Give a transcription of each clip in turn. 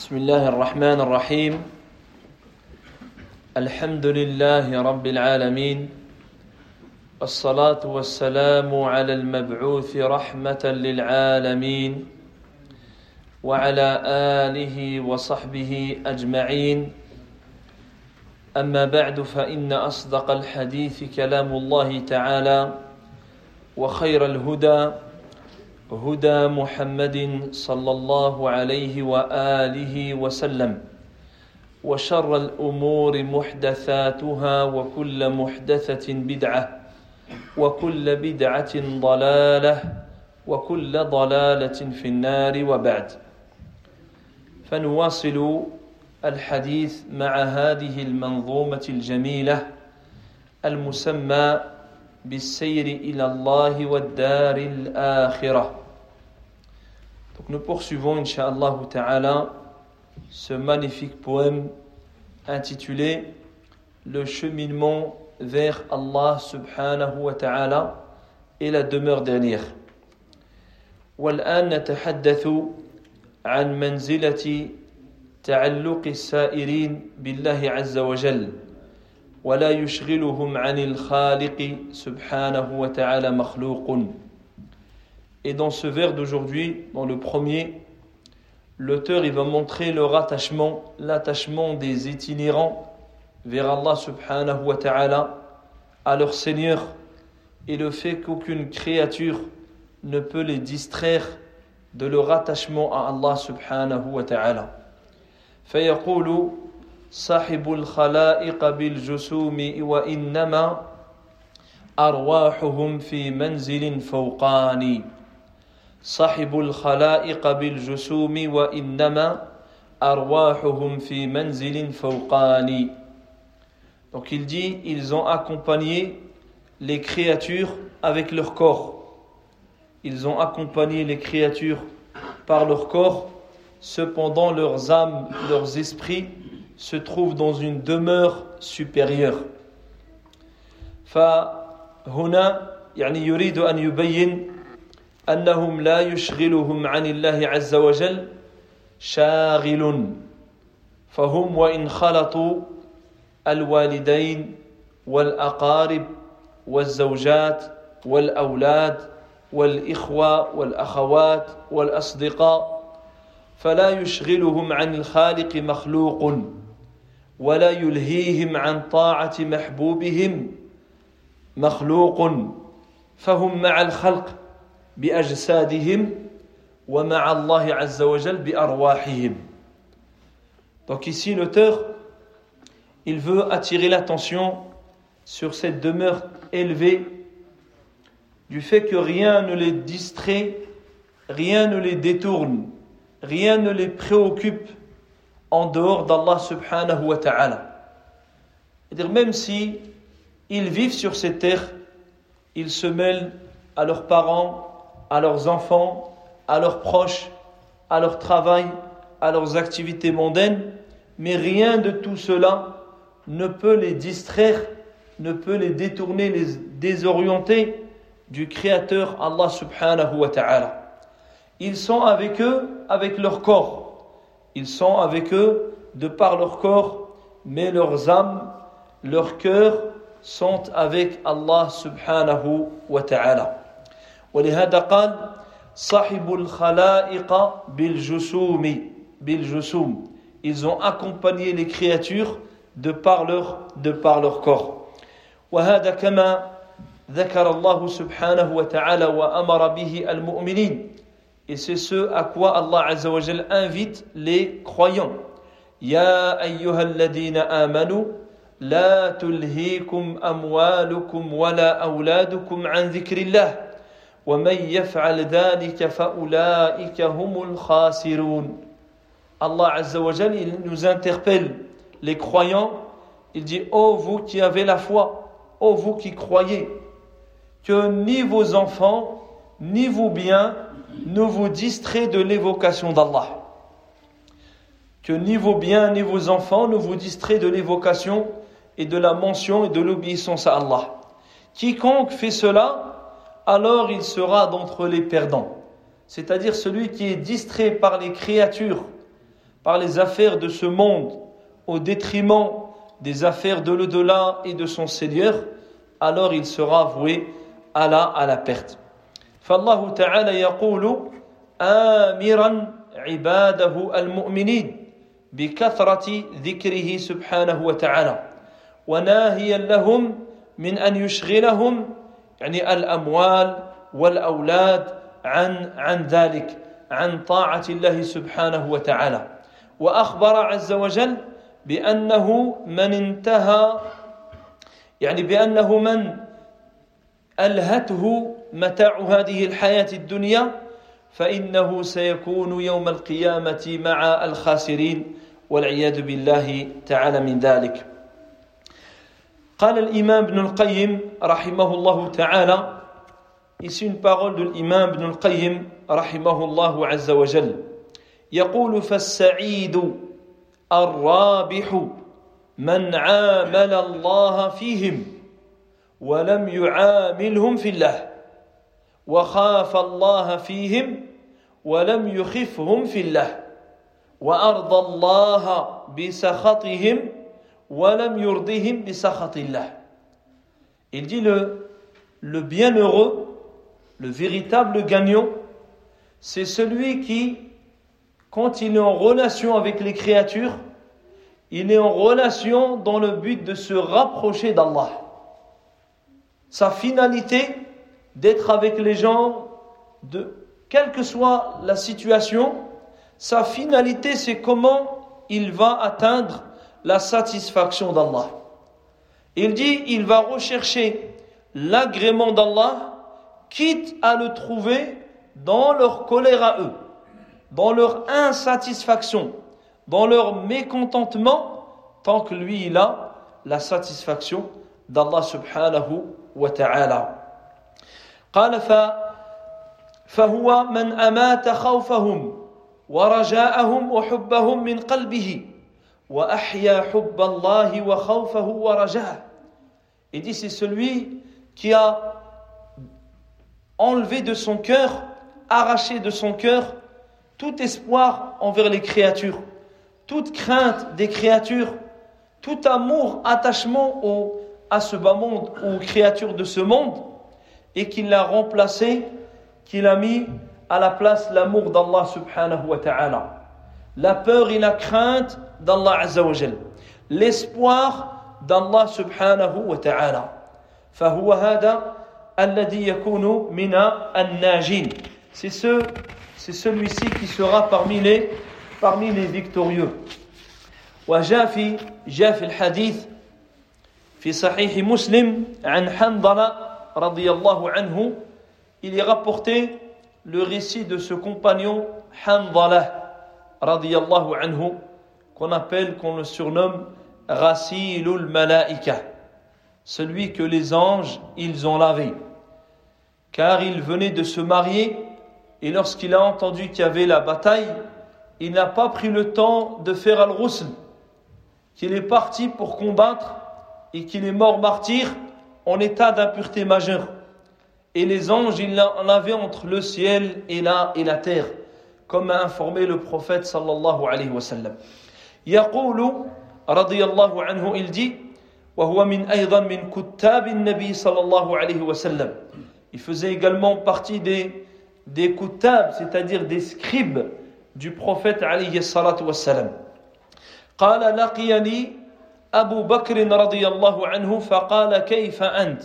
بسم الله الرحمن الرحيم. الحمد لله رب العالمين. والصلاة والسلام على المبعوث رحمة للعالمين وعلى آله وصحبه أجمعين. أما بعد فإن أصدق الحديث كلام الله تعالى وخير الهدى هدى محمد صلى الله عليه وآله وسلم وشر الأمور محدثاتها وكل محدثة بدعة وكل بدعة ضلالة وكل ضلالة في النار وبعد. فنواصل الحديث مع هذه المنظومة الجميلة المسمى بالسير إلى الله والدار الآخرة. Donc nous poursuivons, Inch'Allah Ta'ala, ce magnifique poème intitulé Le cheminement vers Allah Subhanahu wa Ta'ala et la demeure dernière. والآن نتحدث عن منزلة تعلق السائرين بالله عز وجل ولا يشغلهم عن الخالق سبحانه وتعالى مخلوق Et dans ce vers d'aujourd'hui, dans le premier, l'auteur il va montrer le rattachement, l'attachement des itinérants vers Allah subhanahu wa ta'ala, à leur Seigneur, et le fait qu'aucune créature ne peut les distraire de leur attachement à Allah subhanahu wa ta'ala. فيقول صاحب الخلائق بالجسوم وإنما أرواحهم في منزل فوقاني صاحب الخلائق بالجسوم وإنما أرواحهم في منزل فوقاني Donc il dit, ils ont accompagné les créatures avec leur corps. Ils ont accompagné les créatures par leur corps, cependant leurs âmes, leurs esprits se trouvent dans une demeure supérieure. فهنا يعني يريد أن يبين أنهم لا يشغلهم عن الله عز وجل شاغل فهم وإن خلطوا الوالدين والأقارب والزوجات والأولاد والإخوة والأخوات والأصدقاء فلا يشغلهم عن الخالق مخلوق ولا يلهيهم عن طاعة محبوبهم مخلوق فهم مع الخلق. بأجسادهم ومع الله عز وجل بأرواحهم Donc ici l'auteur il veut attirer l'attention sur cette demeure élevée du fait que rien ne les distrait, rien ne les détourne, rien ne les préoccupe en dehors d'Allah subhanahu wa ta'ala. C'est-à-dire même si ils vivent sur cette terre, ils se mêlent à leurs parents, à leurs enfants, à leurs proches, à leur travail, à leurs activités mondaines, mais rien de tout cela ne peut les distraire, ne peut les détourner, les désorienter du Créateur Allah subhanahu wa ta'ala. Ils sont avec eux avec leur corps. Ils sont avec eux de par leur corps, mais leurs âmes, leurs cœurs sont avec Allah subhanahu wa ta'ala. ولهذا قال صاحب الخلائق بالجسوم بالجسوم. Ils ont accompagné les créatures de par leur de par leur corps. وهذا كما ذكر الله سبحانه وتعالى وأمر به المؤمنين. Et c'est ce à quoi Allah wa Jal invite les croyants. يا أيها الذين آمنوا لا تلهيكم أموالكم ولا أولادكم عن ذكر الله. ومن يفعل ذلك فأولئك هم الخاسرون Allah Azza wa Jal il nous interpelle les croyants il dit ô oh, vous qui avez la foi ô oh, vous qui croyez que ni vos enfants ni vos biens ne vous distraient de l'évocation d'Allah que ni vos biens ni vos enfants ne vous distraient de l'évocation et de la mention et de l'obéissance à Allah. Quiconque fait cela, alors il sera d'entre les perdants. C'est-à-dire celui qui est distrait par les créatures, par les affaires de ce monde au détriment des affaires de l'au-delà et de son Seigneur, alors il sera voué à la, à la perte. فالله تعالى يقول آمرا عباده المؤمنين بكثرة ذكره سبحانه وتعالى وناهيا لهم من أن يشغلهم يعني الأموال والأولاد عن عن ذلك عن طاعة الله سبحانه وتعالى. وأخبر عز وجل بأنه من انتهى يعني بأنه من ألهته متاع هذه الحياة الدنيا فإنه سيكون يوم القيامة مع الخاسرين والعياذ بالله تعالى من ذلك. قال الإمام ابن القيم رحمه الله تعالى Ici une parole de l'imam ibn al-Qayyim rahimahullah azza wa. يقول فالسعيد الرابح من عامل الله فيهم ولم يعاملهم في الله وخاف الله فيهم ولم يخفهم في الله وأرضى الله بسخطهم Il dit le, le bienheureux Le véritable gagnant, c'est celui qui, quand il est en relation avec les créatures, il est en relation dans le but de se rapprocher d'Allah. Sa finalité d'être avec les gens, de, quelle que soit la situation, sa finalité c'est comment il va atteindre la satisfaction d'Allah. Il dit, il va rechercher l'agrément d'Allah quitte à le trouver dans leur colère à eux, dans leur insatisfaction, dans leur mécontentement, tant que lui il a la satisfaction d'Allah subhanahu wa ta'ala. قال فهو من أمات خوفهم ورجاءهم وحبهم من قلبه وأحيا حب الله وخوفه ورجاءه. Il dit c'est celui qui a enlever de son cœur, arracher de son cœur tout espoir envers les créatures, toute crainte des créatures, tout amour, attachement au, à ce bas monde, aux créatures de ce monde, et qu'il l'a remplacé, qu'il a mis à la place l'amour d'Allah subhanahu wa ta'ala. La peur et la crainte d'Allah azza wa L'espoir d'Allah subhanahu wa ta'ala. فهو هذا c'est ce c'est celui-ci qui sera parmi les parmi les victorieux وجاء في جاء في الحديث في صحيح مسلم عن حنظلة رضي الله عنه il est rapporté le récit de ce compagnon Hanzala رضي الله عنه qu'on appelle qu'on le surnomme Rasilul Malaika celui que les anges ils ont lavé car il venait de se marier et lorsqu'il a entendu qu'il y avait la bataille, il n'a pas pris le temps de faire al-rusl, qu'il est parti pour combattre et qu'il est mort martyr en état d'impureté majeure. Et les anges, il en avaient entre le ciel et la, et la terre, comme a informé le prophète sallallahu alayhi wa sallam يقول رضي الله عنه il dit وهو من أيضا من كتاب النبي صلى الله عليه وسلم il faisait également partie des, des kutab, c'est-à-dire des scribes du prophète alayhi salatu wassalam. قال لقيني أبو بكر رضي الله عنه فقال كيف أنت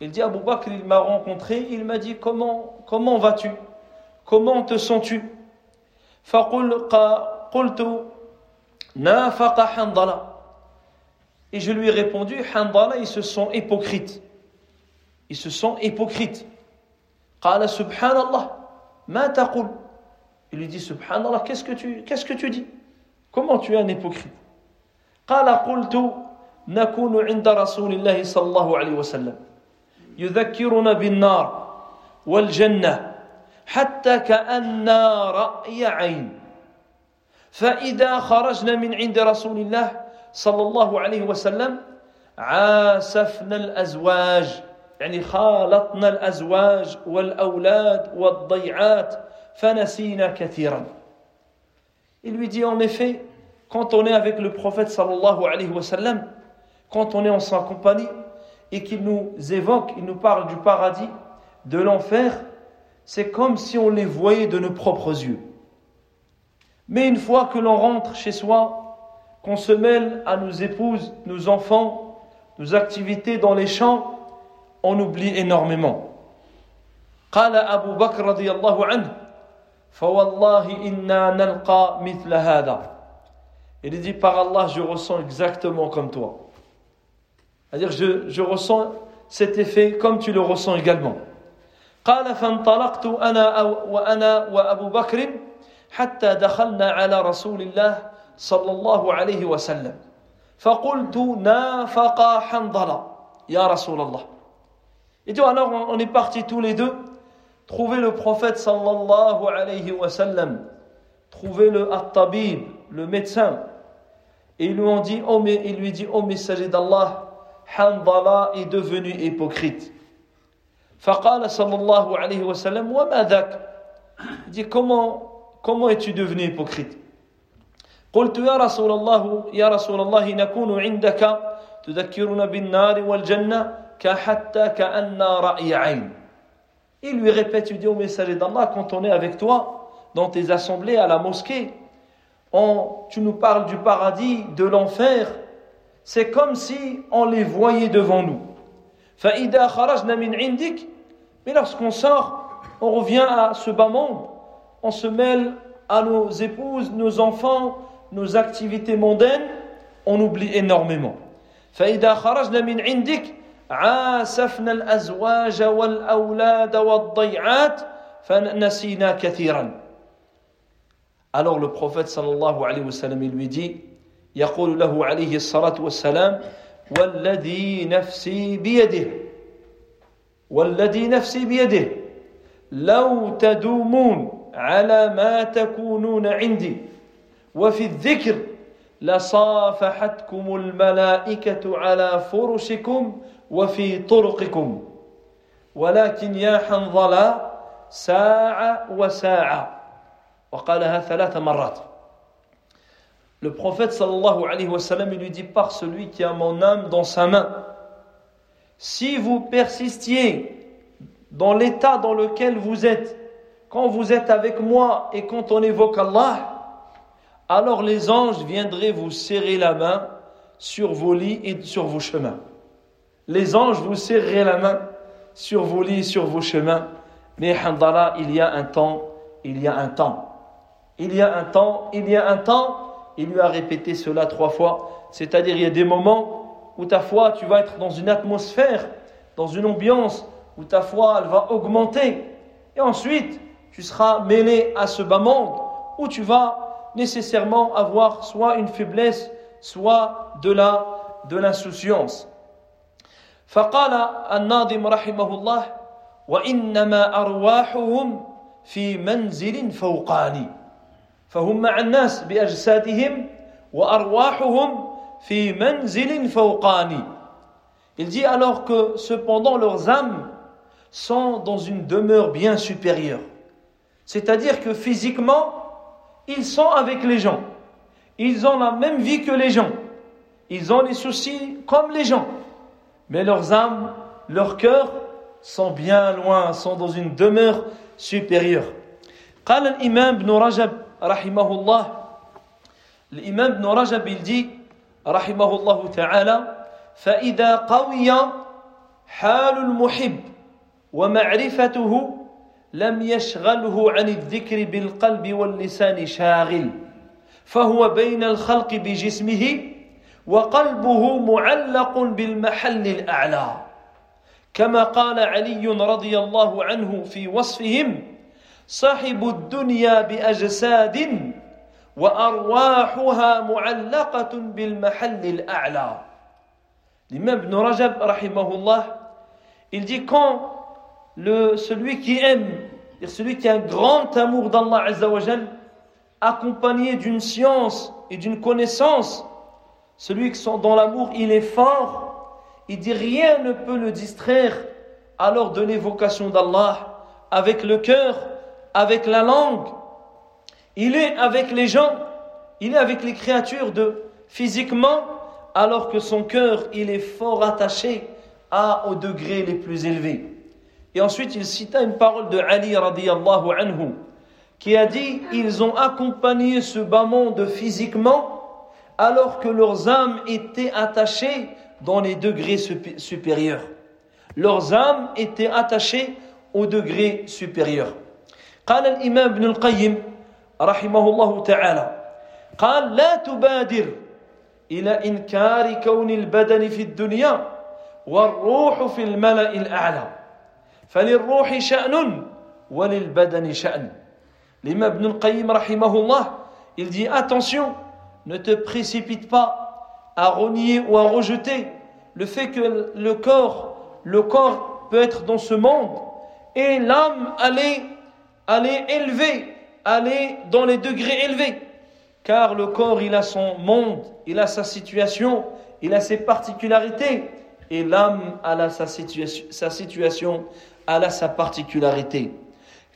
Il dit Abu Bakr, il m'a rencontré, il m'a dit comment, comment vas-tu Comment te sens-tu فقلت نافق حنظلة Et je lui ai répondu, Handala, ils se sont hypocrites ils se sont hypocrites. سبحان الله ما تقول Il lui dit Subhanallah, qu'est-ce que tu, qu'est-ce que tu dis Comment tu es un hypocrite قال قلت نكون عند رسول الله صلى الله عليه وسلم يذكرنا بالنار والجنة حتى كأننا رأي عين فإذا خرجنا من عند رسول الله صلى الله عليه وسلم عاسفنا الأزواج يعني خالطنا الأزواج والأولاد والضيعات فنسينا كثيرا Il lui dit en effet, quand on est avec le prophète sallallahu alayhi wa sallam, quand on est en sa compagnie et qu'il nous évoque, il nous parle du paradis, de l'enfer, c'est comme si on les voyait de nos propres yeux. Mais une fois que l'on rentre chez soi, qu'on se mêle à nos épouses, nos enfants, nos activités dans les champs, on oublie énormément. قال أبو بكر رضي الله عنه فوالله إنا نلقى مثل هذا Il dit par Allah je ressens exactement comme toi. C'est-à-dire je, je ressens cet effet comme tu le ressens également. قال فانطلقت أنا وأنا وأبو بكر حتى دخلنا على رسول الله صلى الله عليه وسلم فقلت نافق حنظلة يا رسول الله Et dit alors on est partis tous les deux trouver le prophète sallallahu alayhi wa sallam, trouver le at-tabib, le médecin. Et ils lui ont dit, oh, mais, il lui dit, oh messager d'Allah, Handala est devenu hypocrite. فقال صلى الله عليه وسلم وما ذاك Il dit comment comment es-tu devenu hypocrite قلت يا رسول الله يا رسول الله نكون عندك تذكرنا بالنار والجنة كحتى كأن رأي عين Il lui répète, tu dis au messager d'Allah, quand on est avec toi, dans tes assemblées à la mosquée, tu nous parles du paradis, de l'enfer, c'est comme si on les voyait devant nous. Mais lorsqu'on sort, on revient à ce bas monde, on se mêle à nos épouses, nos enfants, nos activités mondaines, on oublie énormément. عاسفنا الأزواج والأولاد والضيعات فنسينا كثيرا Alors le prophète sallallahu alayhi wa sallam il lui dit يقول له عليه الصلاة والسلام والذي نفسي بيده والذي نفسي بيده لو تدومون على ما تكونون عندي وفي الذكر لصافحتكم الملائكة على فرشكم وفي طرقكم ولكن يا حنظلة ساعة وساعة وقالها ثلاث مرات Le prophète sallallahu alayhi wa sallam lui dit par celui qui a mon âme dans sa main si vous persistiez dans l'état dans lequel vous êtes quand vous êtes avec moi et quand on évoque Allah alors les anges viendraient vous serrer la main sur vos lits et sur vos chemins les anges vous serreraient la main sur vos lits, sur vos chemins. Mais Handala, il y a un temps, il y a un temps. Il y a un temps, il y a un temps. Il lui a répété cela trois fois. C'est-à-dire, il y a des moments où ta foi, tu vas être dans une atmosphère, dans une ambiance, où ta foi, elle va augmenter. Et ensuite, tu seras mêlé à ce bas monde, où tu vas nécessairement avoir soit une faiblesse, soit de la de l'insouciance. فقال الناظم رحمه الله وانما ارواحهم في منزل فوقاني فهم مع الناس باجسادهم وارواحهم في منزل فوقاني Il dit alors que cependant leurs âmes sont dans une demeure bien supérieure. C'est-à-dire que physiquement, ils sont avec les gens. Ils ont la même vie que les gens. Ils ont les soucis comme les gens. mais leurs âmes, leurs cœurs sont bien loin, sont dans une demeure supérieure. قال الإمام ابن رجب رحمه الله الإمام ابن رجب il رحمه الله تعالى فإذا قوي حال المحب ومعرفته لم يشغله عن الذكر بالقلب واللسان شاغل فهو بين الخلق بجسمه وقلبه معلق بالمحل الأعلى. كما قال علي رضي الله عنه في وصفهم صاحب الدنيا بأجساد وأرواحها معلقة بالمحل الأعلى. L'imam Ibn Rajab, rahimahullah, il dit quand celui qui aime, celui qui a un grand amour d'Allah accompagné d'une science et d'une connaissance, Celui qui dans l'amour, il est fort. Il dit rien ne peut le distraire alors de l'évocation d'Allah avec le cœur, avec la langue. Il est avec les gens il est avec les créatures de physiquement, alors que son cœur, il est fort attaché à, aux degrés les plus élevés. Et ensuite, il cita une parole de Ali radiallahu anhu, qui a dit, ils ont accompagné ce bas monde physiquement, alors que leurs âmes étaient attachées dans les degrés supérieurs. Leurs âmes étaient attachées au degré supérieur. قال الإمام ابن القيم رحمه الله تعالى قال لا تبادر إلى إنكار كون البدن في الدنيا والروح في الملأ الأعلى فللروح شأن وللبدن شأن L'imam Ibn al-Qayyim rahimahullah, il dit attention, ne te précipite pas à renier ou à rejeter le fait que le corps, le corps peut être dans ce monde et l'âme aller, aller élever, aller dans les degrés élevés. Car le corps, il a son monde, il a sa situation, il a ses particularités et l'âme a sa situation, sa situation, elle a sa particularité.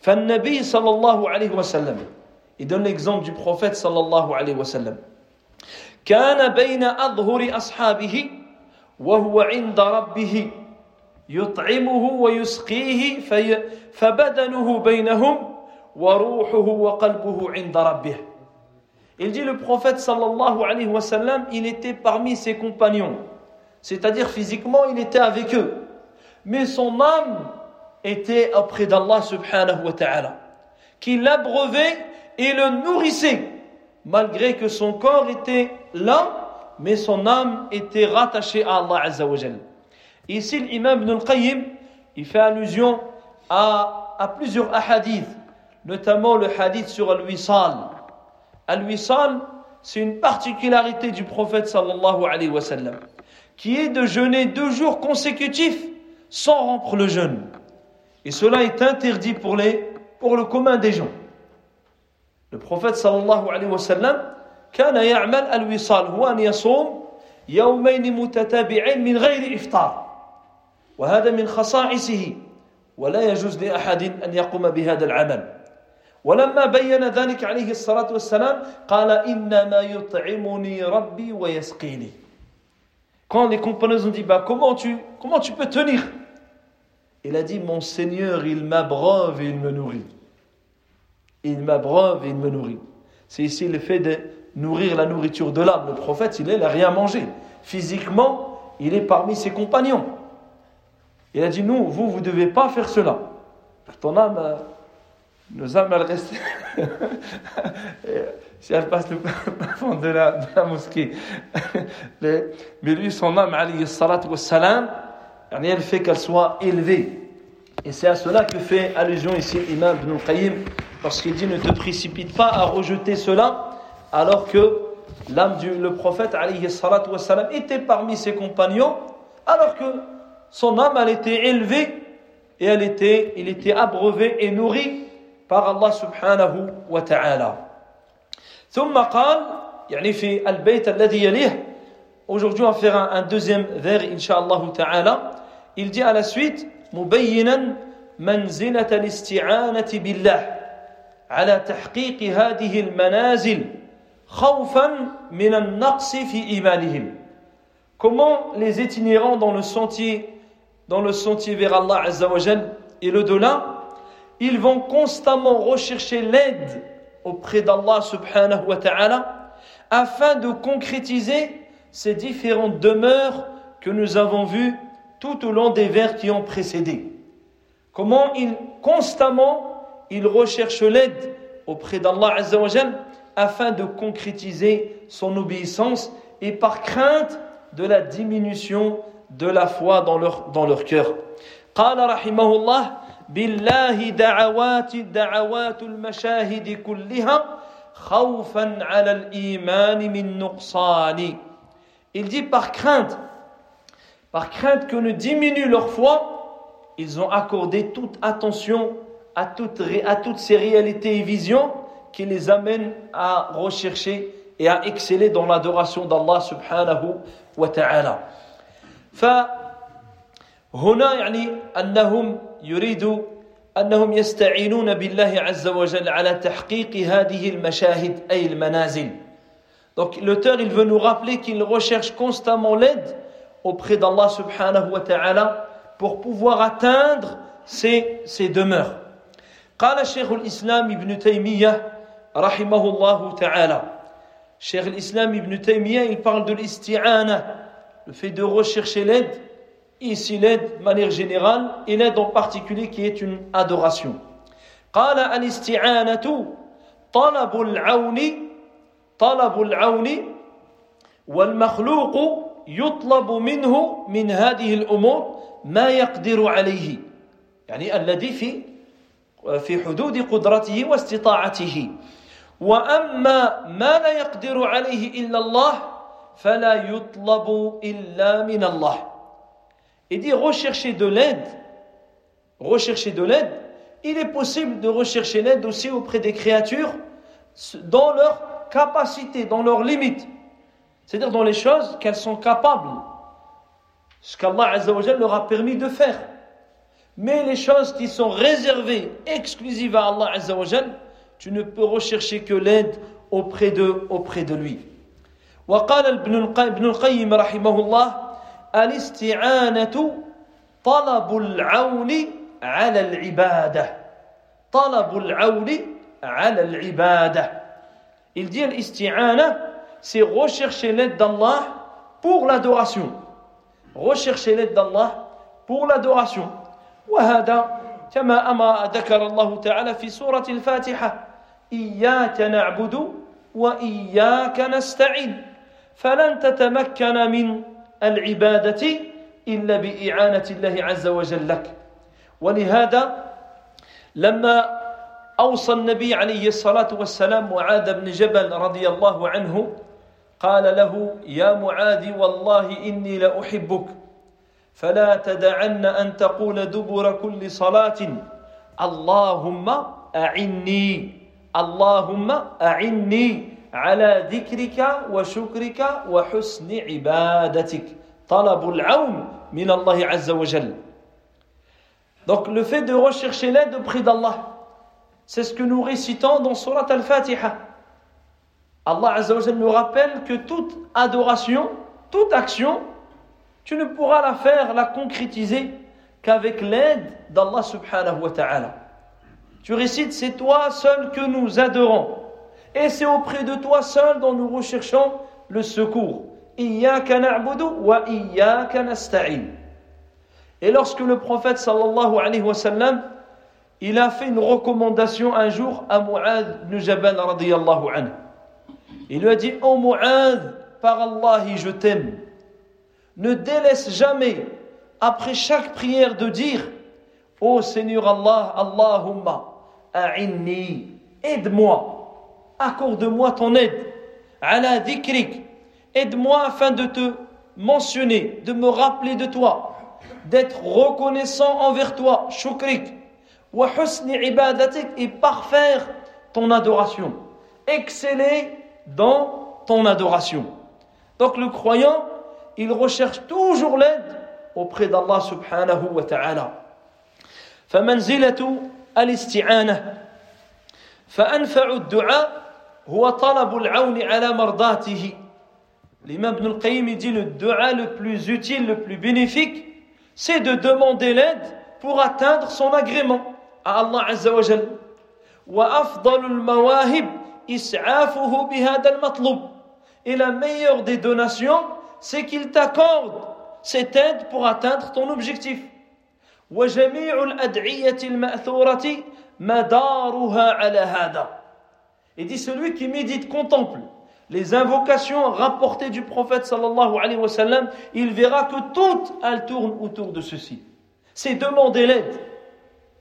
فالنبي صلى الله عليه وسلم il donne l'exemple du prophète صلى الله عليه وسلم كان بين أظهر أصحابه وهو عند ربه يطعمه ويسقيه في فبدنه بينهم وروحه وقلبه عند ربه Il dit le prophète sallallahu alayhi wa sallam, il était parmi ses compagnons. C'est-à-dire physiquement, il était avec eux. Mais son âme était auprès d'Allah subhanahu wa ta'ala, qui l'abreuvait et le nourrissait, malgré que son corps était là, mais son âme était rattachée à Allah azza wa Ici, l'imam Ibn al-Qayyim, il fait allusion à, à plusieurs hadiths, notamment le hadith sur al-wisal. Al-wisal, c'est une particularité du prophète sallallahu alayhi wa sallam, qui est de jeûner deux jours consécutifs sans rompre le jeûne. Et cela est interdit pour, les, pour le commun des gens. Le prophète sallallahu alayhi wa sallam كان يعمل الوصال هو أن يصوم يومين متتابعين من غير إفطار وهذا من خصائصه ولا يجوز لأحد أن يقوم بهذا العمل ولما بين ذلك عليه الصلاة والسلام قال إنما يطعمني ربي ويسقيني Quand les compagnons ont dit bah, comment, tu, comment tu peux tenir Il a dit Mon Seigneur, il m'abreuve et il me nourrit. Il m'abreuve et il me nourrit. C'est ici le fait de nourrir la nourriture de l'âme. Le prophète, il n'a rien mangé. Physiquement, il est parmi ses compagnons. Il a dit Nous, vous, vous ne devez pas faire cela. Ton âme, euh, nos âmes, elles restent. si elle passe le plafond de la, mosquée. Mais lui, son âme, alayhi salatu wassalam, elle fait qu'elle soit élevée. Et c'est à cela que fait allusion ici l'imam Ibn Qayyim, parce qu'il dit ne te précipite pas à rejeter cela, alors que l'âme du le prophète wassalam, était parmi ses compagnons, alors que son âme elle était élevée et elle était, il était abreuvé et nourri par Allah subhanahu wa ta'ala. ثم قال يعني في البيت الذي يليه Aujourd'hui, on va faire un, un deuxième vers, inshallah ta'ala. Il dit à la suite, مبينا منزلة الاستعانة بالله على تحقيق هذه المنازل خوفا من النقص في إيمانهم. Comment les itinérants dans le sentier, dans le sentier vers Allah Azza wa et le-delà, ils vont constamment rechercher l'aide auprès d'Allah subhanahu wa ta'ala afin de concrétiser ces différentes demeures que nous avons vues tout au long des vers qui ont précédé. Comment il, constamment, il recherche l'aide auprès d'Allah Azzawajal afin de concrétiser son obéissance et par crainte de la diminution de la foi dans leur, dans leur cœur. قال رحمه الله بالله دعوات دعوات المشاهد كلها خوفا على الإيمان من نقصان Il dit par crainte par crainte que ne diminue leur foi, ils ont accordé toute attention à toutes, à toutes ces réalités et visions qui les amènent à rechercher et à exceller dans l'adoration d'Allah subhanahu wa ta'ala. فهنا يعني أنهم يريدوا أنهم يستعينون بالله عز وجل على تحقيق هذه المشاهد أي المنازل Donc l'auteur, il veut nous rappeler qu'il recherche constamment l'aide auprès d'Allah subhanahu wa ta'ala pour pouvoir atteindre ses, ses demeures. قال شيخ الإسلام ابن تيمية رحمه الله تعالى شيخ الإسلام ابن تيمية il parle de l'isti'ana le fait de rechercher l'aide ici l'aide de manière générale et l'aide en particulier qui est une adoration قال الاستعانة طلب العون طلب العون والمخلوق يطلب منه من هذه الأمور ما يقدر عليه يعني الذي في في حدود قدرته واستطاعته واما ما لا يقدر عليه الا الله فلا يطلب الا من الله Il dit rechercher de l'aide, rechercher de l'aide, il est possible de rechercher l'aide aussi auprès des créatures dans leur capacité, dans leurs limites. C'est-à-dire dans les choses qu'elles sont capables. Ce qu'Allah leur a permis de faire. Mais les choses qui sont réservées, exclusives à Allah Azzawajal, tu ne peux rechercher que l'aide auprès de, auprès de lui. وقال ابن القيم رحمه الله الاستعانة طلب العون على العبادة طلب العون على العبادة Il dit l'isti'ana, c'est rechercher l'aide d'Allah pour l'adoration. Rechercher l'aide d'Allah pour l'adoration. وهذا كما أما ذكر الله تعالى في سورة الفاتحة إياك نعبد وإياك نستعين فلن تتمكن من العبادة إلا بإعانة الله عز وجل لك ولهذا لما أوصى النبي عليه الصلاة والسلام معاذ بن جبل رضي الله عنه قال له يا معاذ والله إني لأحبك. فلا تدعن أن تقول دبر كل صلاة. اللهم أعني. اللهم أعني على ذكرك وشكرك وحسن عبادتك. طلب العون من الله عز وجل. Donc le fait de rechercher l'aide auprès d'Allah, c'est ce que nous récitons dans Surat Al-Fatiha. Allah Azza wa nous rappelle que toute adoration, toute action tu ne pourras la faire, la concrétiser qu'avec l'aide d'Allah subhanahu wa ta'ala. Tu récites, c'est toi seul que nous adorons. Et c'est auprès de toi seul dont nous recherchons le secours. Et lorsque le prophète sallallahu alayhi wa sallam, il a fait une recommandation un jour à Mu'ad ibn Jabal radiyallahu anhu. Il lui a dit, oh Mu'ad, par Allah, je t'aime. Ne délaisse jamais, après chaque prière, de dire Ô oh Seigneur Allah, Allahumma, a'inni, aide-moi, accorde-moi ton aide, ala dikrik, aide-moi afin de te mentionner, de me rappeler de toi, d'être reconnaissant envers toi, shukrik, wa husni ibadatik, et parfaire ton adoration, exceller dans ton adoration. Donc le croyant, il recherche toujours l'aide auprès d'Allah subhanahu wa ta'ala. فمنزلة الاستعانة فأنفع الدعاء هو طلب العون على مرضاته L'imam Ibn al-Qayyim dit le dua le plus utile, le plus bénéfique, c'est de demander l'aide pour atteindre son agrément à Allah Azza wa Jal. وأفضل المواهب إسعافه بهذا المطلوب. Et la meilleure des donations, c'est qu'il t'accorde cette aide pour atteindre ton objectif. Et dit celui qui médite, contemple les invocations rapportées du prophète sallallahu alayhi wa sallam, il verra que toutes elles tournent autour de ceci. C'est demander l'aide.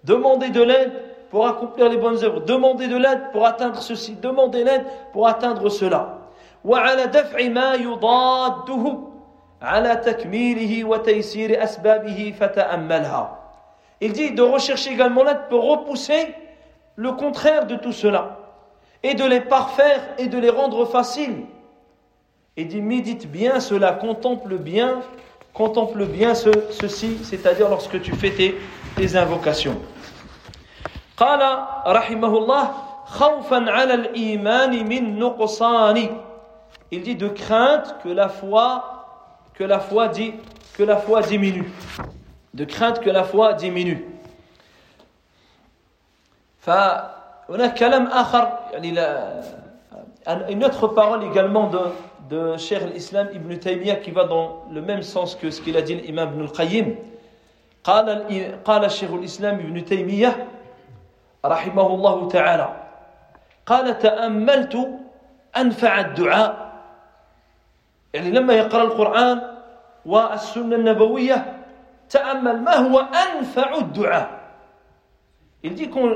Demander de l'aide pour accomplir les bonnes œuvres. Demander de l'aide pour atteindre ceci. Demander l'aide pour atteindre cela. وعلى دفع ما يضاده على تكميله وتيسير أسبابه فتأملها Il dit de rechercher également l'aide pour repousser le contraire de tout cela et de les parfaire et de les rendre faciles. Il dit médite bien cela, contemple bien, contemple bien ce, ceci, c'est-à-dire lorsque tu fais tes, tes invocations. قال رحمه الله خوفا على الإيمان من نقصان il dit de crainte que la foi, que la foi dit, que la foi diminue. De crainte que la foi diminue. فهناك كلام آخر يعني لا une autre parole également de, de Cheikh l'Islam Ibn Taymiyyah qui va dans le même sens que ce qu'il a dit l'imam Ibn al-Qayyim. قال قال الشيخ الإسلام ابن تيمية رحمه الله تعالى قال تأملت أنفع الدعاء يعني لما يقرأ القرآن والسنة النبوية تأمل ما هو أنفع الدعاء Il dit qu'on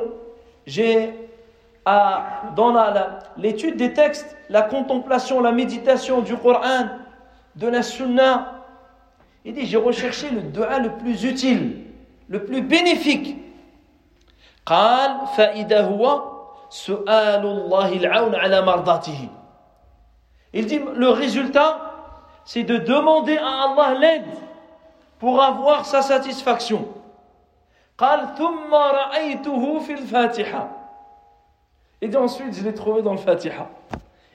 j'ai dans l'étude des textes, la contemplation, la méditation du Coran, de la Sunna, il dit j'ai recherché le dua le plus utile, le plus bénéfique. Il dit le résultat, c'est de demander à Allah l'aide pour avoir sa satisfaction. قال ثم رأيته في الفاتحة et dit ensuite, je l'ai trouvé dans le Fatiha.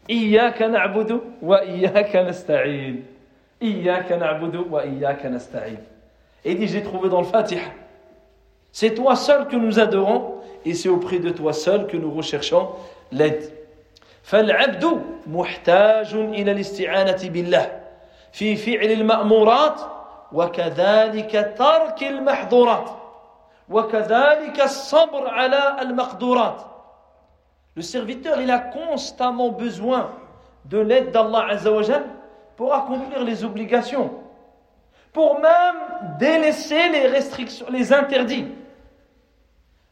Iyaka na'budu wa iyaka nasta'in. Iyaka na'budu wa iyaka nasta'in. Et il dit, je l'ai trouvé dans le Fatiha. C'est toi seul que nous adorons et c'est auprès de toi seul que nous recherchons l'aide. فالعبد محتاج إلى الاستعانة بالله في فعل المأمورات وكذلك ترك المحظورات وكذلك الصبر على المقدورات Le serviteur, il a constamment besoin de l'aide d'Allah Azzawajal pour accomplir les obligations, pour même délaisser les restrictions, les interdits.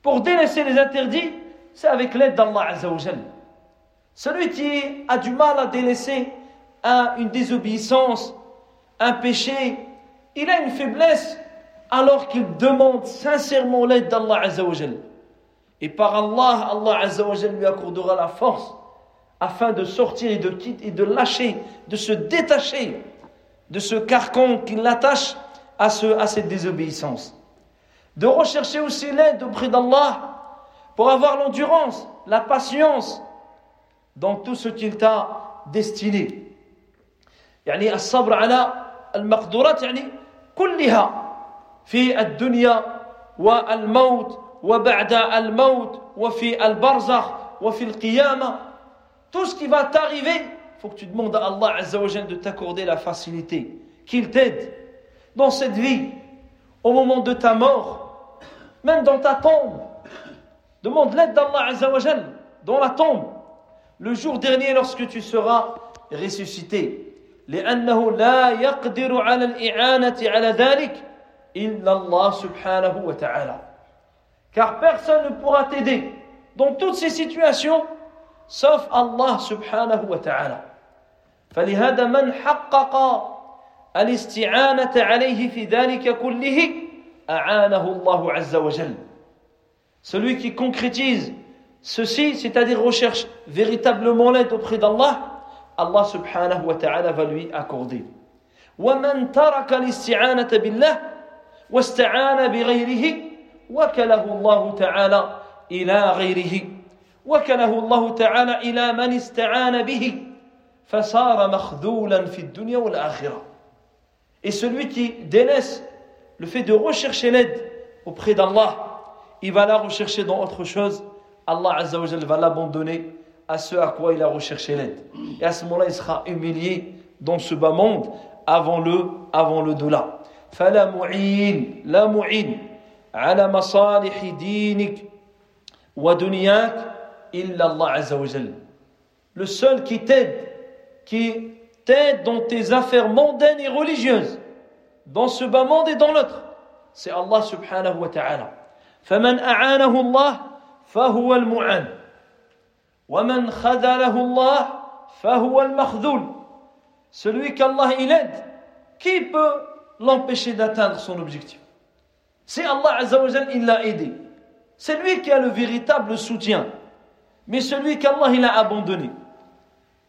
Pour délaisser les interdits, c'est avec l'aide d'Allah Azzawajal. Celui qui a du mal à délaisser une désobéissance, un péché, il a une faiblesse alors qu'il demande sincèrement l'aide d'Allah Azzawajal. Et par Allah, Allah Azzawajal lui accordera la force afin de sortir et de quitter et de lâcher, de se détacher de ce carcan qui l'attache à, ce, à cette désobéissance De rechercher aussi l'aide auprès d'Allah pour avoir l'endurance, la patience dans tout ce qu'il t'a destiné. يعني الصبر على المقدورات يعني كلها في الدنيا والموت وبعد الموت وفي البرزخ وفي القيامة tout ce qui va t'arriver il faut que tu demandes à Allah Azzawajal de t'accorder la facilité qu'il t'aide dans cette vie au moment de ta mort même dans ta tombe demande l'aide d'Allah Azzawajal dans la tombe le jour dernier lorsque tu seras ressuscité لأنه لا يقدر على الإعانة على ذلك إلا الله سبحانه وتعالى Car personne ne pourra t'aider dans toutes ces situations sauf Allah subhanahu wa ta'ala. فلهذا من حقق الاستعانة عليه في ذلك كله Celui qui concrétise ceci, c'est-à-dire recherche véritablement l'aide auprès d'Allah, Allah subhanahu wa ta'ala va lui accorder. ومن ترك الاستعانة بالله واستعان بغيره وكله الله تعالى إلى غيره وكله الله تعالى إلى من استعان به فصار مخذولا في الدنيا والآخرة Et celui qui délaisse le fait de rechercher l'aide auprès d'Allah, il va la rechercher dans autre chose. Allah Azza wa va l'abandonner à ce à quoi il a recherché l'aide. Et à ce moment-là, il sera humilié dans ce bas monde avant le, avant le doula. فلا معين لا معين على مصالح دينك ودنياك إلا الله عز وجل le seul qui t'aide qui t'aide dans tes affaires mondaines et religieuses dans ce bas monde et dans l'autre c'est Allah subhanahu wa ta'ala فمن أعانه الله فهو المعان ومن خذله الله فهو المخذول celui qu'Allah il aide qui peut l'empêcher d'atteindre son objectif C'est Allah Azzawajal, il l'a aidé. C'est lui qui a le véritable soutien. Mais celui qu'Allah il a abandonné.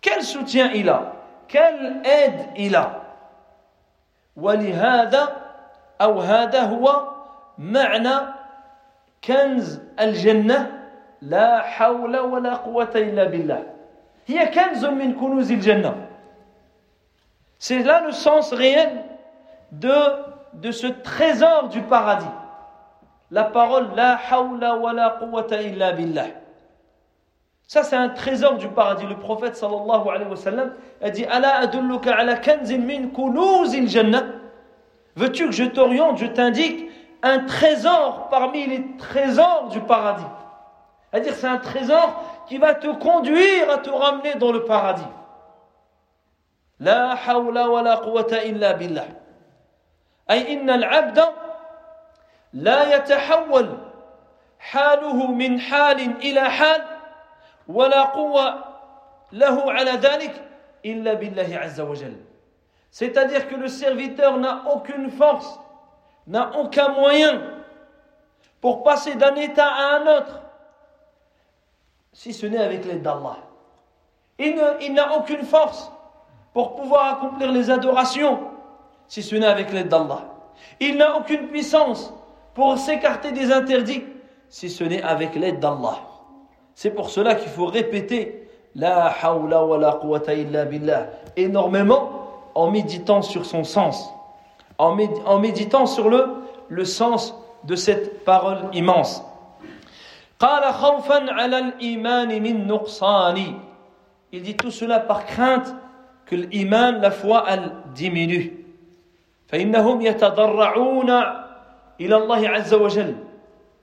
Quel soutien il a Quelle aide il a ولهذا أو هذا هو معنى كنز الجنة لا حول ولا قوة إلا بالله هي كنز من كنوز الجنة C'est là le sens réel de, de ce trésor du paradis. La parole La hawla wa la quwwata illa billah. Ça, c'est un trésor du paradis. Le prophète sallallahu alayhi wa sallam a dit Ala adulluka ala kanzin min kunuzil jannah. Veux-tu que je t'oriente, je t'indique un trésor parmi les trésors du paradis C'est-à-dire, c'est un trésor qui va te conduire à te ramener dans le paradis. La hawla wa la quwwata illa billah. أي إن العبد لا يتحول حاله من حال إلى حال ولا قوة له على ذلك إلا بالله عز وجل C'est-à-dire que le serviteur n'a aucune force, n'a aucun moyen pour passer d'un état à un autre, si ce n'est avec l'aide d'Allah. Il n'a aucune force pour pouvoir accomplir les adorations, si ce n'est avec l'aide d'Allah. Il n'a aucune puissance pour s'écarter des interdits, si ce n'est avec l'aide d'Allah. C'est pour cela qu'il faut répéter La hawla wa la quwwata illa billah énormément en méditant sur son sens, en, méditant sur le, le sens de cette parole immense. Il dit tout cela par crainte que l'iman, la foi, elle diminue. فإنهم يتضرعون إلى الله عز وجل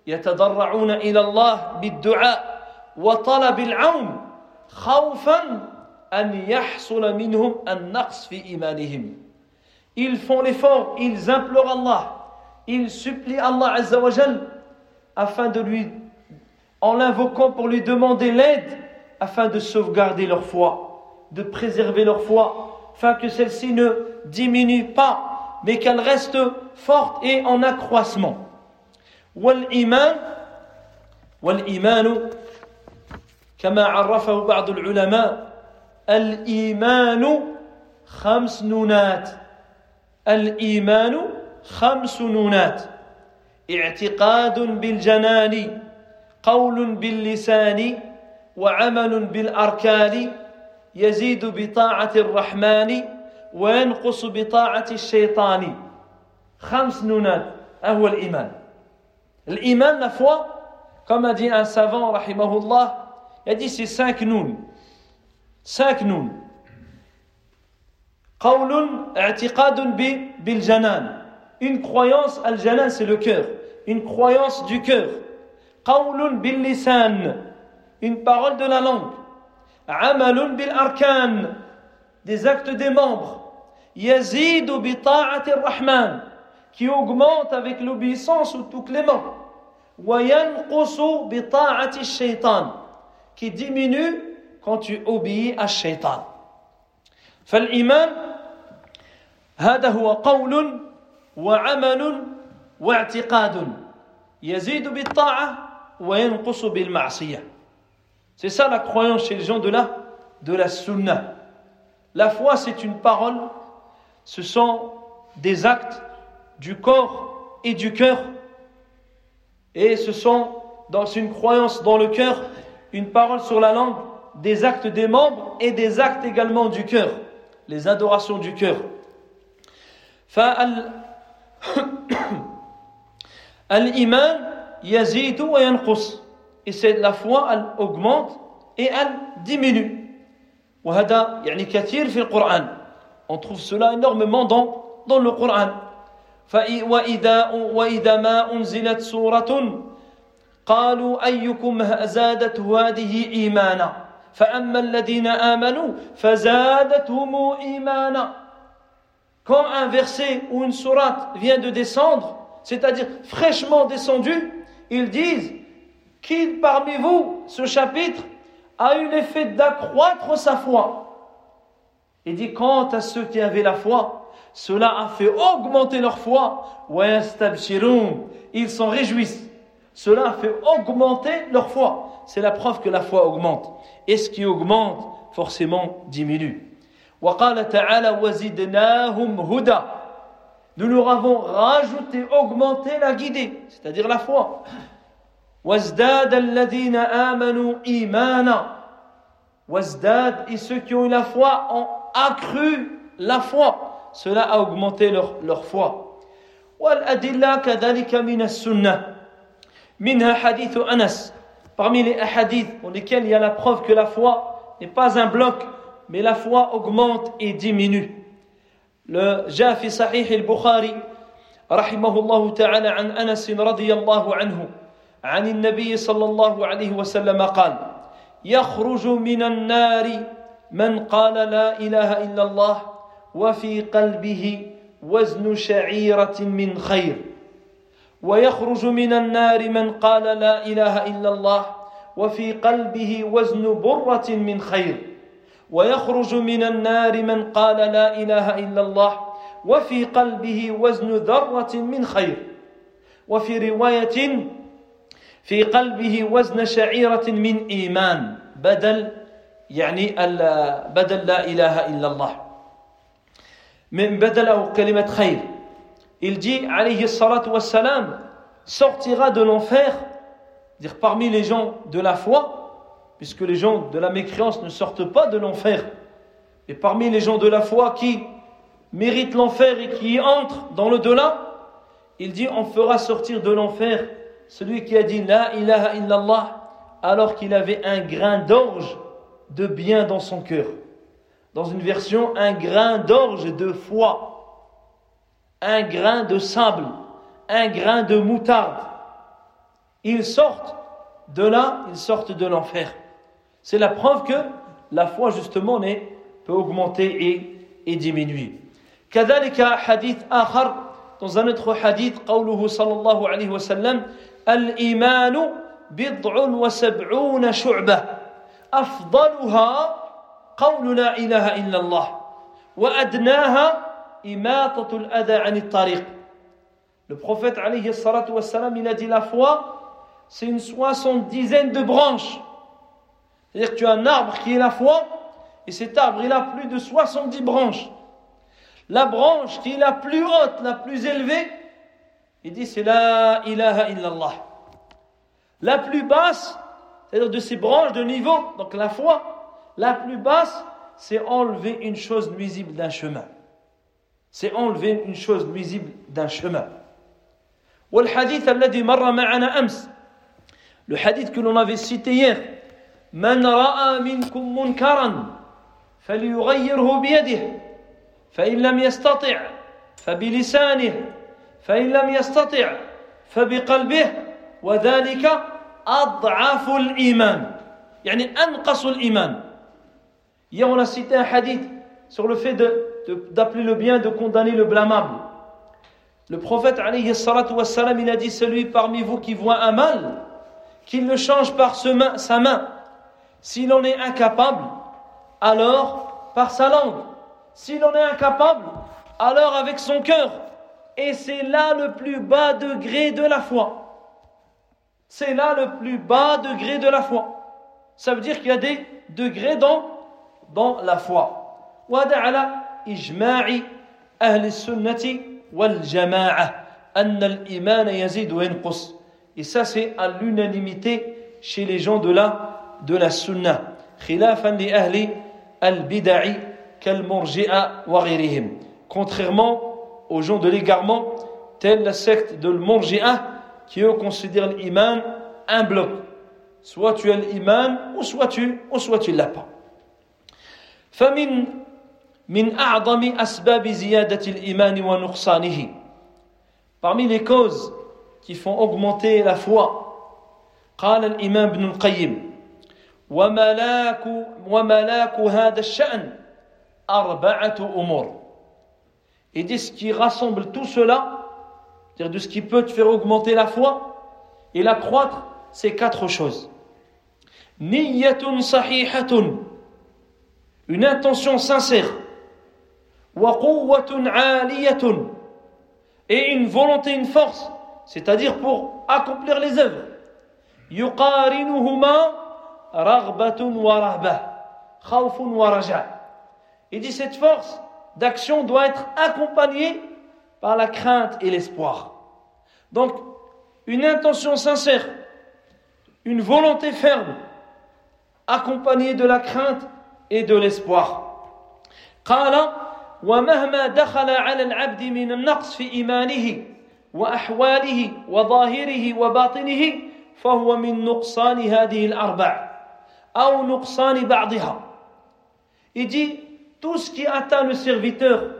يتضرعون إلى الله بالدعاء وطلب العون خوفا ils font l'effort, ils implorent Allah, ils supplient Allah Azzawajal afin de lui, en l'invoquant pour lui demander l'aide, afin de sauvegarder leur foi, de préserver leur foi, afin que celle-ci ne diminue pas, mais qu'elle reste forte et en accroissement. والإيمان والإيمان كما عرفه بعض العلماء الإيمان خمس نونات. الإيمان خمس نونات. اعتقاد بالجنان قول باللسان وعمل بالأركان. يزيد بطاعة الرحمن وينقص بطاعة الشيطان. خمس نونات. أهو الإيمان. الإيمان la foi comme a dit un savant rahimahullah il a dit c'est cinq nouns cinq noms. Une croyance, al-janan, c'est le cœur. Une croyance du cœur. Une parole de la langue. Amalun bil arkan. Des actes des membres. Yazidu bi rahman. Qui augmente avec l'obéissance au tout clément. Yanqusu bi shaitan Qui diminue quand tu obéis à shaitan. فالإيمان هذا هو قول وعمل واعتقاد يزيد بالطاعة وينقص بالمعصية C'est ça la croyance chez les gens de la, de la sunna. La foi, c'est une parole, ce sont des actes du corps et du cœur. Et ce sont, dans une croyance dans le cœur, une parole sur la langue des actes des membres et des actes également du cœur, les adorations du cœur. Al-iman yazidu wa yanqus. Et c'est la foi, elle augmente et elle diminue. وهذا يعني كثير في القرآن. On trouve cela énormément dans, dans le Coran. وإذا, وإذا ما أنزلت سورة قالوا أيكم زادته هذه إيمانا quand un verset ou une sourate vient de descendre, c'est-à-dire fraîchement descendu, ils disent qui parmi vous, ce chapitre, a eu l'effet d'accroître sa foi. Il dit quant à ceux qui avaient la foi, cela a fait augmenter leur foi. Ils s'en réjouissent. Cela a fait augmenter leur foi. C'est la preuve que la foi augmente. Et ce qui augmente, forcément, diminue. وقال تعالى وزدناهم هدى Nous leur avons rajouté, augmenté la guidée, c'est-à-dire la foi. وازداد الذين آمنوا إيمانا وازداد et ceux qui ont eu la foi ont accru la foi, cela a augmenté leur, leur foi. والأدلة كذلك من السنة منها حديث أنس. Parmi les hadiths pour lesquels il y a la preuve que la foi n'est pas un bloc mais la foi augmente et diminue. Le في صحيح البخاري رحمه الله تعالى عن أنس رضي الله عنه عن النبي صلى الله عليه وسلم قال يخرج من النار من قال لا إله إلا الله وفي قلبه وزن شعيرة من خير ويخرج من النار من قال لا إله إلا الله وفي قلبه وزن برة من خير. ويخرج من النار من قال لا إله إلا الله وفي قلبه وزن ذرة من خير. وفي رواية في قلبه وزن شعيرة من إيمان بدل يعني بدل لا إله إلا الله. من بدل أو كلمة خير. Il dit alayhi salatu wassalam sortira de l'enfer. Dire parmi les gens de la foi puisque les gens de la mécréance ne sortent pas de l'enfer. Et parmi les gens de la foi qui méritent l'enfer et qui entrent dans le delà il dit on fera sortir de l'enfer celui qui a dit la ilaha illallah alors qu'il avait un grain d'orge de bien dans son cœur. Dans une version un grain d'orge de foi, un grain de sable, un grain de moutarde. Ils sortent de là, ils sortent de l'enfer. C'est la preuve que la foi justement peut augmenter et, et diminuer. كذلك حديث آخر dans un autre hadith قوله صلى الله عليه وسلم الإيمان بضع وسبعون شعبة أفضلها قول لا إله إلا الله وأدناها imatatul ada tariq. Le prophète alayhi salatu wassalam, il a dit la foi, c'est une soixante-dizaine de branches. C'est-à-dire que tu as un arbre qui est la foi, et cet arbre, il a plus de 70 branches. La branche qui est la plus haute, la plus élevée, il dit c'est la ilaha illallah. La plus basse, c'est-à-dire de ces branches de niveau, donc la foi, la plus basse, c'est enlever une chose nuisible d'un chemin. C'est enlever une chose nuisible d'un chemin. والحديث الذي مر معنا أمس le hadith que l'on avait cité hier من رأى منكم منكرا فليغيره بيده فإن لم يستطع فبلسانه فإن لم يستطع فبقلبه وذلك أضعف الإيمان يعني أنقص الإيمان Hier, on a sur le fait d'appeler le bien, de condamner le blâmable. Le prophète, alayhi wassalam, il a dit Celui parmi vous qui voit un mal, qu'il le change par sa main. S'il en est incapable, alors par sa langue. S'il en est incapable, alors avec son cœur. Et c'est là le plus bas degré de la foi. C'est là le plus bas degré de la foi. Ça veut dire qu'il y a des degrés dans dans la foi. وهذا على إجماع أهل السنة والجماعة أن الإيمان يزيد وينقص. Et ça, c'est à l'unanimité chez les gens de la, de la sunna. خلافا لأهل البدع كالمرجئة وغيرهم. Contrairement aux gens de l'égarement, telle la secte de l'Murji'a, qui eux considèrent l'iman un bloc. Soit tu as l'iman, ou soit tu, ou soit tu l'as pas. فمن من أعظم أسباب زيادة الإيمان ونقصانه parmi les causes qui font augmenter la foi قال الإمام ابن القيم وملاك وملاك هذا الشأن أربعة أمور et dit ce qui rassemble tout cela c'est-à-dire de ce qui peut te faire augmenter la foi et la croître c'est quatre choses نية صحيحة une intention sincère, et une volonté, une force, c'est-à-dire pour accomplir les œuvres. Il dit cette force d'action doit être accompagnée par la crainte et l'espoir. Donc, une intention sincère, une volonté ferme, accompagnée de la crainte et de l'espoir. قال ومهما دخل على العبد من النقص في إيمانه وأحواله وظاهره وباطنه فهو من نقصان هذه الأربع أو نقصان بعضها Il dit, tout ce qui atteint le serviteur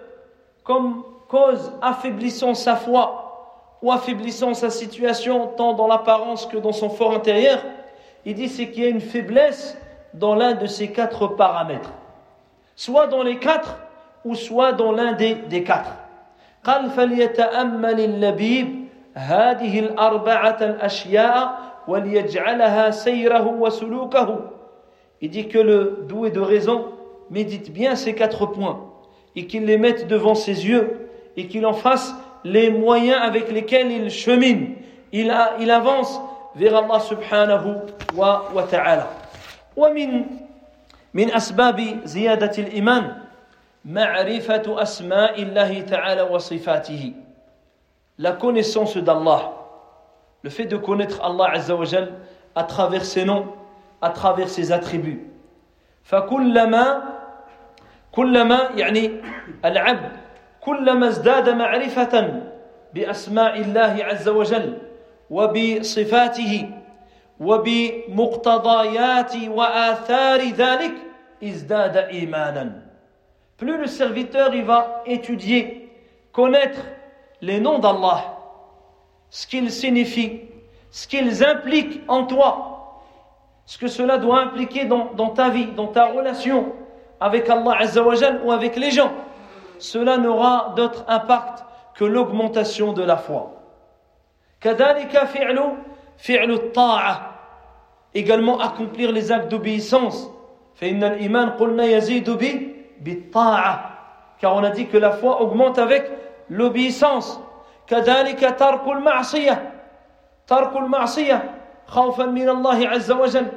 comme cause affaiblissant sa foi ou affaiblissant sa situation tant dans l'apparence que dans son fort intérieur, il dit c'est qu'il y a une faiblesse dans l'un de ces quatre paramètres. Soit dans les quatre ou soit dans l'un des, des quatre. قال فليتأمل اللبيب هذه الأربعة الأشياء وليجعلها سيره وسلوكه Il dit que le doué de raison médite bien ces quatre points et qu'il les mette devant ses yeux et qu'il en fasse les moyens avec lesquels il chemine, il, a, il avance vers Allah subhanahu wa, wa ta'ala. ومن من أسباب زيادة الإيمان معرفة أسماء الله تعالى وصفاته. La connaissance d'Allah. Le fait de connaître Allah Azza wa Jal à travers ses noms à travers ses attributs. فكلما كلما يعني العبد كلما ازداد معرفة بأسماء الله عز وجل وبصفاته وبمقتضيات وآثار ذلك ازداد إيمانا Plus le serviteur il va étudier, connaître les noms d'Allah, ce qu'ils signifient, ce qu'ils impliquent en toi, ce que cela doit impliquer dans, dans ta vie, dans ta relation avec Allah Azzawajal ou avec les gens, cela n'aura d'autre impact que l'augmentation de la foi. كذلك فعل فعل الطاعة également accomplir les actes d'obéissance فإن الإيمان قلنا يزيد بالطاعة Car on a dit que la foi augmente avec l'obéissance كذلك ترك المعصية ترك المعصية خوفا من الله عز وجل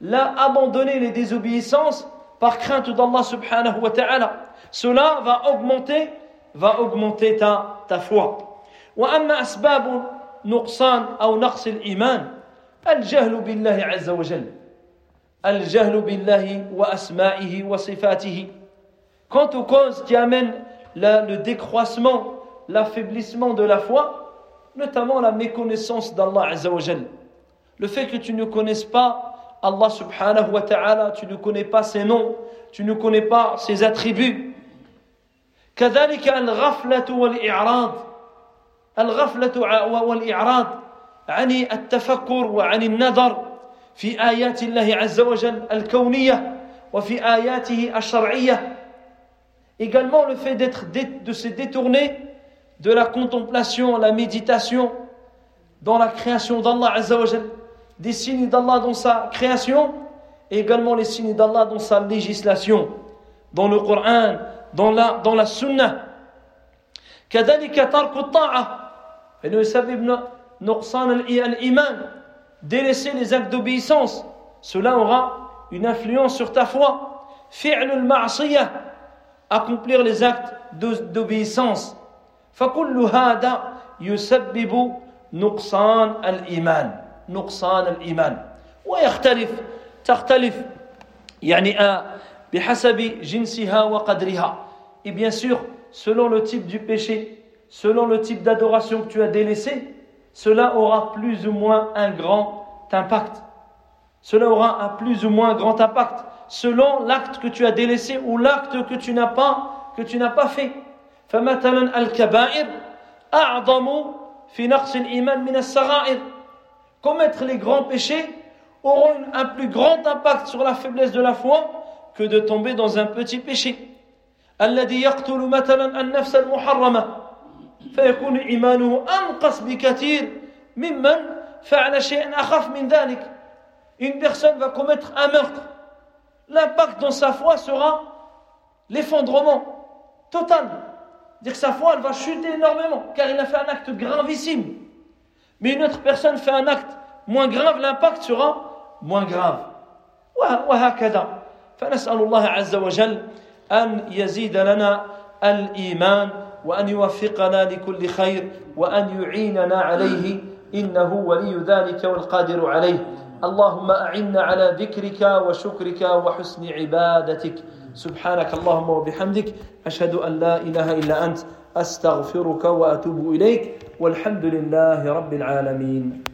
لا abandonner les désobéissances par crainte d'Allah subhanahu wa ta'ala cela va augmenter va augmenter ta, ta foi وأما أسباب نقصان أو نقص الإيمان الجهل بالله عز وجل الجهل بالله وأسمائه وصفاته Quant aux causes qui amènent la, le décroissement, l'affaiblissement de la foi, notamment la méconnaissance d'Allah Azzawajal. Le fait que tu ne connaisses pas Allah subhanahu wa ta'ala, tu ne connais pas ses noms, tu ne connais pas ses attributs. كذلك الغفلة والإعراض الغفلة والإعراض عن التفكر وعن النظر في آيات الله عز وجل الكونية وفي آياته الشرعية Également le fait d'être de se détourner de la contemplation, la méditation dans la création d'Allah Azzawajal, des signes d'Allah dans sa création et également les signes d'Allah dans sa législation, dans le Coran, dans la, dans la Sunna. كذلك ترك الطاعة فإنه يسبب نقصان الإيمان délaisser les actes d'obéissance cela aura une influence sur ta foi فعل المعصية accomplir les actes d'obéissance فكل هذا يسبب نقصان الإيمان نقصان الإيمان ويختلف تختلف يعني بحسب جنسها وقدرها et bien sûr selon le type du péché selon le type d'adoration que tu as délaissé cela aura plus ou moins un grand impact cela aura un plus ou moins grand impact selon l'acte que tu as délaissé ou l'acte que tu n'as pas que tu n'as pas fait فمثلا الكبائر أعظم في نقص الإيمان من الصغائر commettre les grands péchés auront un plus grand impact sur la faiblesse de la foi que de tomber dans un petit péché الذي يقتل مثلا النفس المحرمة فيكون إيمانه أنقص بكثير ممن فعل شيئا أخف من ذلك une personne va commettre un meurtre l'impact dans sa foi sera l'effondrement total. Dire que sa foi, elle va chuter énormément, car il a fait un acte gravissime. Mais une autre personne fait un acte moins grave, l'impact sera moins grave. وهكذا فنسأل الله عز وجل أن يزيد لنا الإيمان وأن يوفقنا لكل خير وأن يعيننا عليه إنه ولي ذلك والقادر عليه اللهم أعنا على ذكرك وشكرك وحسن عبادتك. سبحانك اللهم وبحمدك أشهد أن لا إله إلا أنت أستغفرك وأتوب إليك والحمد لله رب العالمين.